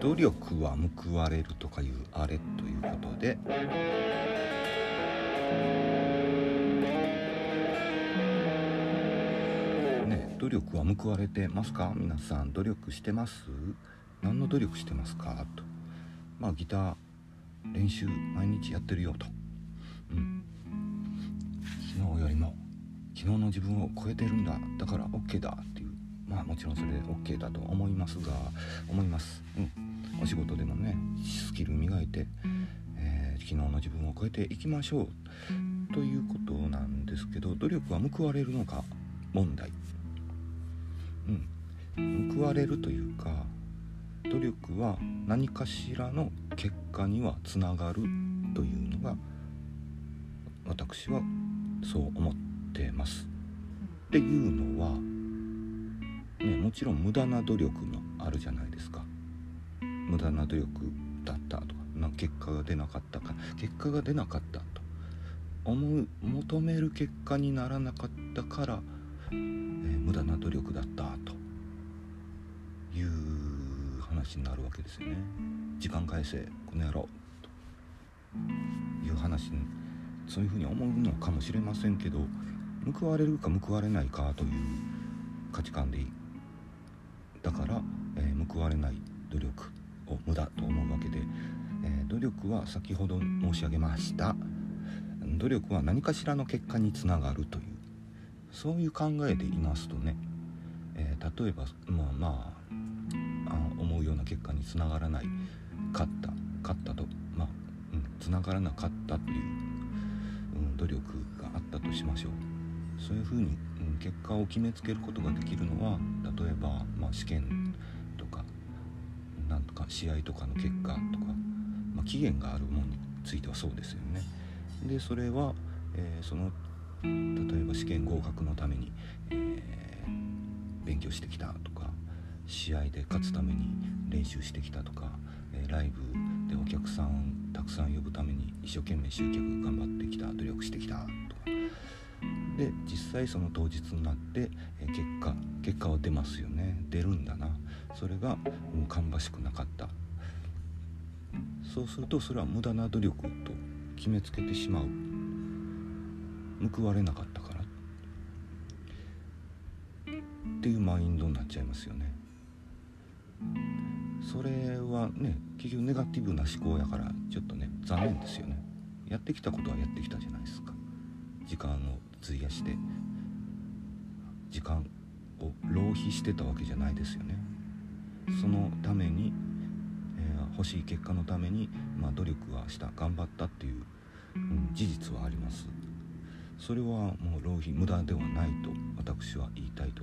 努力は報われるとかいうあれということで。ね努力は報われてますか？皆さん努力してます？何の努力してますか？と。まあギター練習毎日やってるよと。うん。昨日よりも昨日の自分を超えてるんだ。だから OK だっていう。まあもちろんそれで OK だと思いますが思います。うん。お仕事でもねスキル磨いて、えー、昨日の自分を超えていきましょう。ということなんですけど努力は報われるのか問題。うん。報われるというか努力は何かしらの結果にはつながるというのが私はそう思ってます。っていうのは、ね、もちろん無駄な努力もあるじゃないですか。無駄な努力だったとかな結果が出なかったか結果が出なかったと。思う求める結果にならなかったから、えー、無駄な努力だったと。いう話になるわけですよね。時間返せこの野郎と。いう話にそういうふうに思うのかもしれませんけど報われるか報われないかという価値観でいい。だから、えー、報われない努力。を無駄と思うわけで、えー、努力は先ほど申し上げました。努力は何かしらの結果につながるというそういう考えでいますとね、えー、例えばまあまあ思うような結果につながらない勝った勝ったとまあ、うん、つながらなかったという、うん、努力があったとしましょう。そういうふうに、うん、結果を決めつけることができるのは例えば、まあ、試験か試合とかの結果とか、まあ、期限があるものについてはそうですよね。でそれは、えー、その例えば試験合格のために、えー、勉強してきたとか試合で勝つために練習してきたとか、えー、ライブでお客さんたくさん呼ぶために一生懸命集客頑張ってきた努力してきたとか。で実際その当日になって、え、結果結果は出ますよね。出るんだな。それがもう芳しくなかった。そうするとそれは無駄な努力と決めつけてしまう。報われなかったから。っていうマインドになっちゃいますよね。それはね結局ネガティブな思考やからちょっとね残念ですよね。やってきたことはやってきたじゃないですか。時間を費やして時間を浪費してたわけじゃないですよね。そのために、えー、欲しい結果のために、まあ、努力はした頑張ったっていう、うん、事実はあります。それはもう浪費無駄ではないと私は言いたいと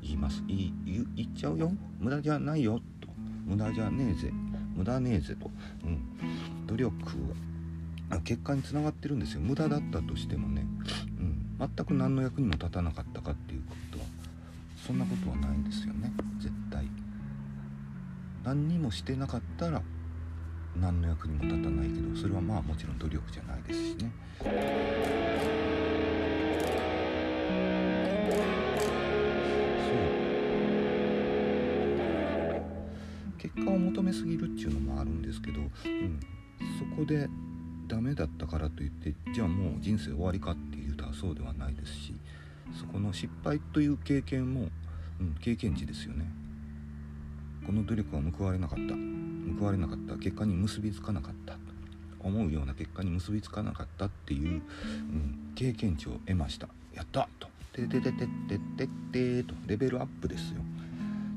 言います。言い言っちゃうよ。無駄じゃないよ。と。無駄じゃねえぜ。無駄ねえぜと、うん、努力は結果につながってるんですよ。無駄だったとしてもね、うん、全く何の役にも立たなかったかっていうことはそんなことはないんですよね。絶対。何にもしてなかったら何の役にも立たないけどそれはまあもちろん努力じゃないですしね。そう。結果を求めすぎるっていうのもあるんですけど、うん、そこでダメだったからといってじゃあもう人生終わりかっていうとはそうではないですしそこの失敗という経験も、うん、経験値ですよね。この努力は報われなかった。報われなかった。結果に結びつかなかった。思うような結果に結びつかなかったっていう、うん、経験値を得ました。やった。と。てててててててと。レベルアップですよ。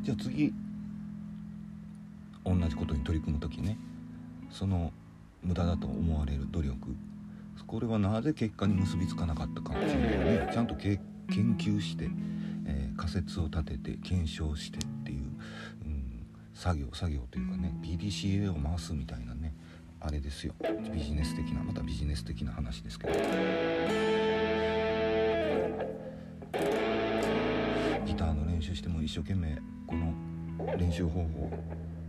じゃあ次同じことに取り組む時ね。その無駄だと思われる努力。これはなぜ結果に結びつかなかったかっていうのをねちゃんと研究して、えー、仮説を立てて検証してっていう、作業作業というかね PDCA を回すみたいなねあれですよ。ビジネス的なまたビジネス的な話ですけど。ギターの練習しても一生懸命この練習方法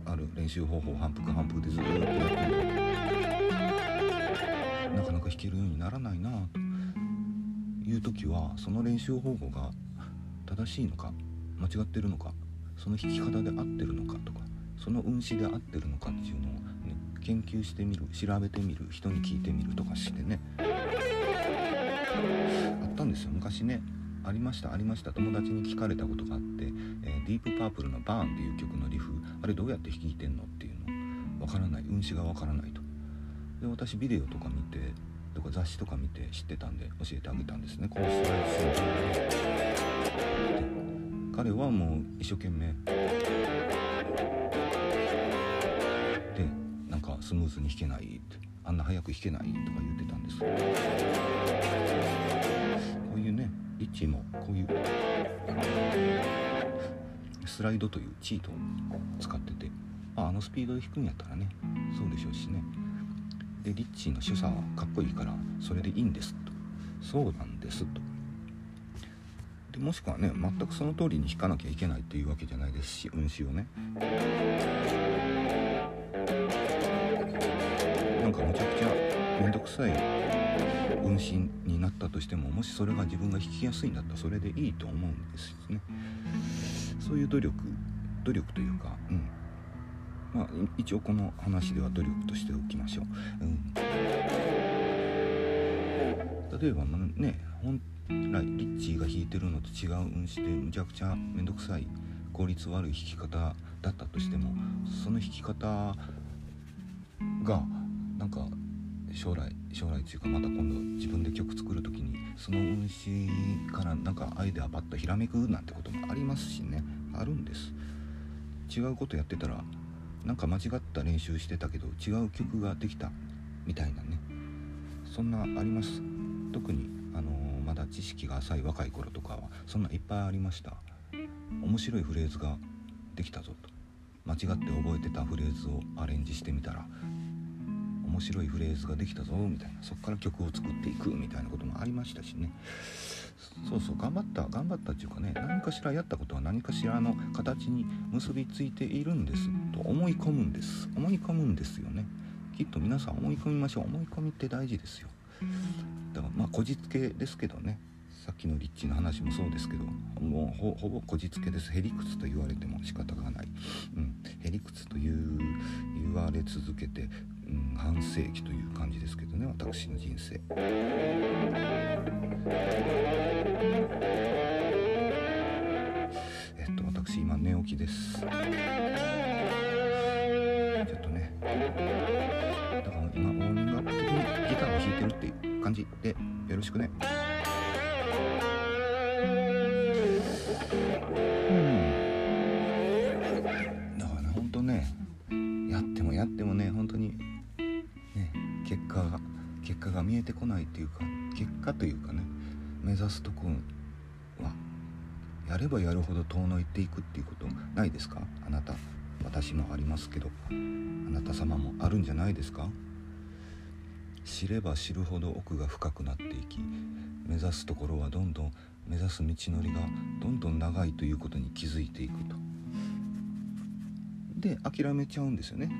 ある練習方法反復反復でずっとやってるなかなか弾けるようにならないなという時はその練習方法が正しいのか間違ってるのかその弾き方で合ってるのかとかその運指で合ってるのかっていうのを、ね、研究してみる調べてみる人に聞いてみるとかしてね。あったんですよ。昔ねありましたありました。友達に聞かれたことがあって、えー、ディープパープルの「バーン」っていう曲のリフあれどうやって弾いてんのっていうの。わからない。運指がわからないと。で私ビデオとか見てとか雑誌とか見て知ってたんで教えてあげたんですね。こうスライス彼はもう一生懸命。でなんかスムーズに弾けないって。あんな早く弾けないとか言ってたんです。こういうねリッチーもこういうスライドというチートを使っててああのスピードで弾くんやったらねそうでしょうしね。でリッチーの主査はかっこいいからそれでいいんですと。そうなんですと。でもしくはね全くその通りに弾かなきゃいけないっていうわけじゃないですし運指をね。なんかむちゃくちゃ面倒くさい運針になったとしてももしそれが自分が弾きやすいんだったらそれでいいと思うんですね。そういう努力努力というかうん。まあ一応この話では努力としておきましょう、うん、例えばね本来リッチーが弾いてるのと違う運指でむちゃくちゃ面倒くさい効率悪い弾き方だったとしてもその弾き方がなんか将来将来っていうかまた今度自分で曲作る時にその運指からなんかアイデアパッとひらめくなんてこともありますしね。あるんです。違うことやってたらなんか間違った練習してたけど違う曲ができたみたいなね。そんなあります。特にあのー、知識が浅い若い頃とかはそんないっぱいありました。面白いフレーズができたぞと。間違って覚えてたフレーズをアレンジしてみたら面白いフレーズができたぞみたいなそこから曲を作っていくみたいなこともありましたしね。そうそう頑張った頑張ったっていうかね何かしらやったことは何かしらの形に結びついているんですと思い込むんです。思い込むんですよね。きっと皆さん思い込みましょう。思い込みって大事ですよ。だからまあこじつけですけどね。さっきのリッチの話もそうですけどもうほぼこじつけです。へりくつと言われても仕方がない、うん、へりくつという言われ続けて、うん、半世紀という感じですけどね。私の人生。えっと私今寝起きです。ちょっとね。感じでよろしくね。だから本当ねやってもやってもね本当にね結果が結果が見えてこないっていうか結果というかね目指すとこはやればやるほど遠のいていくっていうことないですか？あなた私もありますけどあなた様もあるんじゃないですか？知れば知るほど奥が深くなっていき目指すところはどんどん目指す道のりがどんどん長いということに気づいていくと。で諦めちゃうんですよね。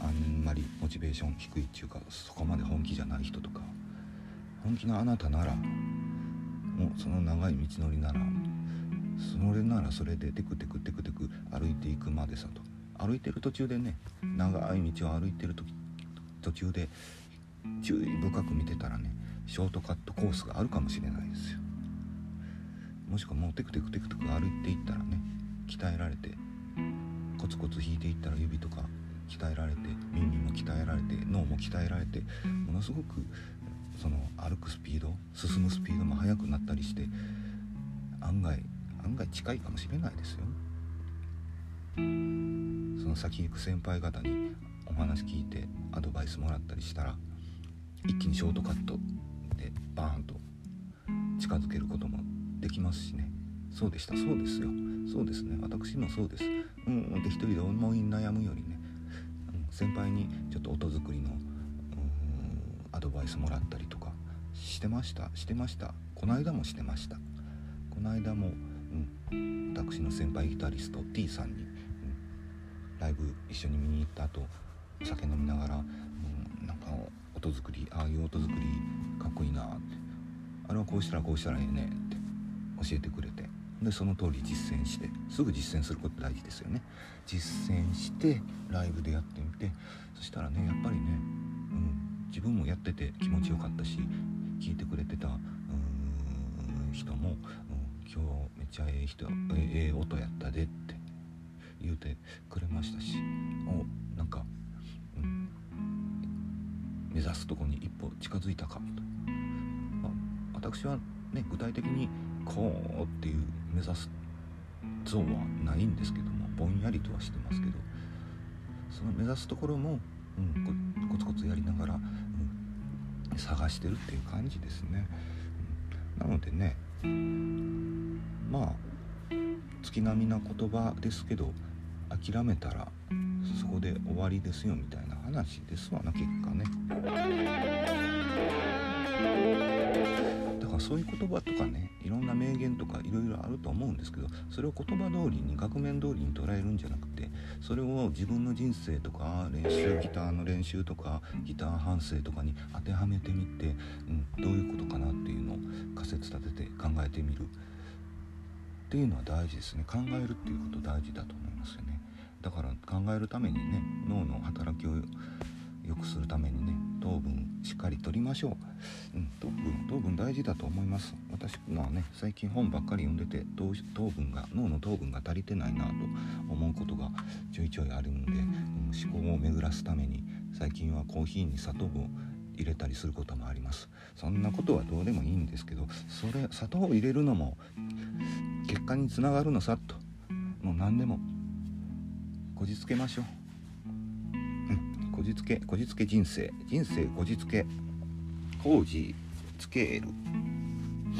あんまりモチベーション低いっていうかそこまで本気じゃない人とか。本気のあなたならもうその長い道のりならそれならそれでテクテクテクテク歩いていくまでさと。歩いてる途中でね長い道を歩いてる時途中で注意深く見てたらねショートカットコースがあるかもしれないですよもしくはもうテクテクテクテク歩いていったらね鍛えられてコツコツ弾いていったら指とか鍛えられて耳も鍛えられて脳も鍛えられてものすごくその歩くスピード進むスピードも速くなったりして案外案外近いかもしれないですよ。その先行く先輩方にお話聞いてアドバイスもらったりしたら一気にショートカットでバーンと近づけることもできますしね。そうでしたそうですよ。そうですね。私もそうです。うんって一人で思い悩むよりね、うん、先輩にちょっと音作りのアドバイスもらったりとかしてましたしてました。この間もしてました。この間も、うん、私の先輩ギタリスト T さんに、うん、ライブ一緒に見に行った後お酒飲みながら、音作りああいう音作りかっこいいなって。あれはこうしたらこうしたらええねって教えてくれて。でその通り実践してすぐ実践すること大事ですよね。実践してライブでやってみてそしたらねやっぱりね、うん、自分もやってて気持ちよかったし聞いてくれてた人も、うん、今日めっちゃええ人ええ音やったでって言うてとこに一歩近づいたかと、まあ、私はね具体的にこうっていう目指す像はないんですけどもぼんやりとはしてますけどその目指すところも、うん、コツコツやりながら、うん、探してるっていう感じですね。うん、なのでねまあ月並みな言葉ですけど諦めたらそこで終わりですよみたいな話ですわな結果ね。だから。そういう言葉とかねいろんな名言とかいろいろあると思うんですけどそれを言葉通りに額面通りに捉えるんじゃなくてそれを自分の人生とか練習ギターの練習とかギター反省とかに当てはめてみて、うん、どういうことかなっていうのを仮説立てて考えてみる。っていうのは大事ですね。考えるっていうこと大事だと思いますよね。だから考えるためにね脳の働きを良くするためにね糖分しっかりとりましょう、うん、糖分糖分大事だと思います。私のはね最近本ばっかり読んでて糖分が脳の糖分が足りてないなと思うことがちょいちょいあるんで、うん、思考を巡らすために最近はコーヒーに砂糖を入れたりすることもあります。そんなことはどうでもいいんですけどそれ砂糖を入れるのも結果につながるのさと。もう何でも。こじつけましょう。こじつけこじつけ人生。人生こじつけ。工事つける、うん、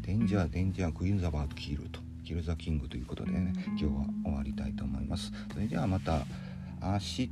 デンジャーデンジャークイーンザバードキルと。キルザキングということでね。今日は終わりたいと思います。それではまた明日